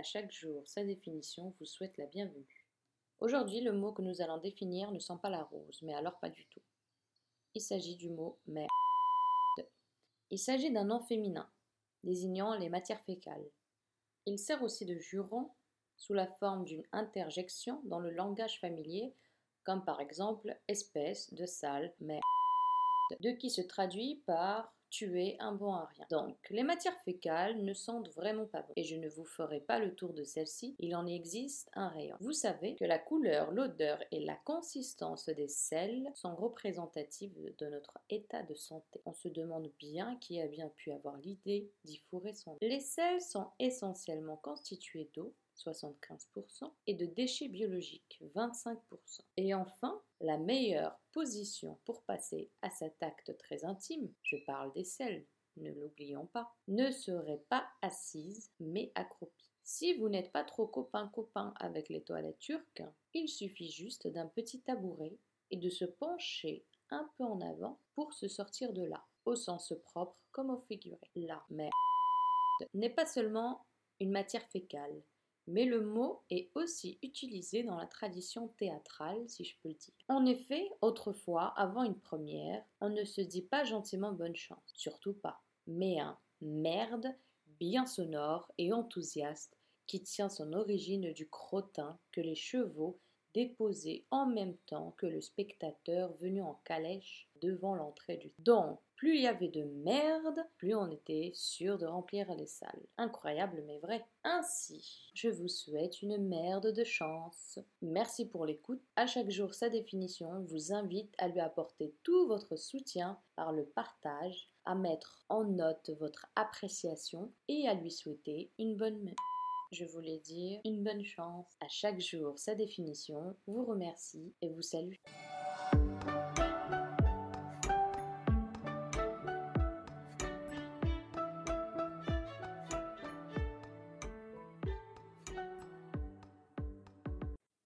à chaque jour sa définition vous souhaite la bienvenue. Aujourd'hui, le mot que nous allons définir ne sent pas la rose, mais alors pas du tout. Il s'agit du mot merde. Il s'agit d'un nom féminin, désignant les matières fécales. Il sert aussi de juron sous la forme d'une interjection dans le langage familier, comme par exemple espèce de sale merde, de qui se traduit par tuer un bon à rien. Donc, les matières fécales ne sentent vraiment pas bon. Et je ne vous ferai pas le tour de celle-ci, il en existe un rayon. Vous savez que la couleur, l'odeur et la consistance des sels sont représentatives de notre état de santé. On se demande bien qui a bien pu avoir l'idée d'y fourrer son. Les sels sont essentiellement constitués d'eau, 75%, et de déchets biologiques, 25%. Et enfin, la meilleure position pour passer à cet acte très intime, je parle des selles, ne l'oublions pas, ne serait pas assise, mais accroupie. Si vous n'êtes pas trop copain-copain avec les toilettes turques, il suffit juste d'un petit tabouret et de se pencher un peu en avant pour se sortir de là, au sens propre comme au figuré. La merde n'est pas seulement une matière fécale, mais le mot est aussi utilisé dans la tradition théâtrale, si je peux le dire. En effet, autrefois, avant une première, on ne se dit pas gentiment bonne chance, surtout pas, mais un merde bien sonore et enthousiaste qui tient son origine du crottin que les chevaux déposaient en même temps que le spectateur venu en calèche devant l'entrée du. Donc, plus il y avait de merde, plus on était sûr de remplir les salles. Incroyable mais vrai. Ainsi, je vous souhaite une merde de chance. Merci pour l'écoute. À chaque jour, sa définition vous invite à lui apporter tout votre soutien par le partage, à mettre en note votre appréciation et à lui souhaiter une bonne je voulais dire une bonne chance. À chaque jour, sa définition vous remercie et vous salue.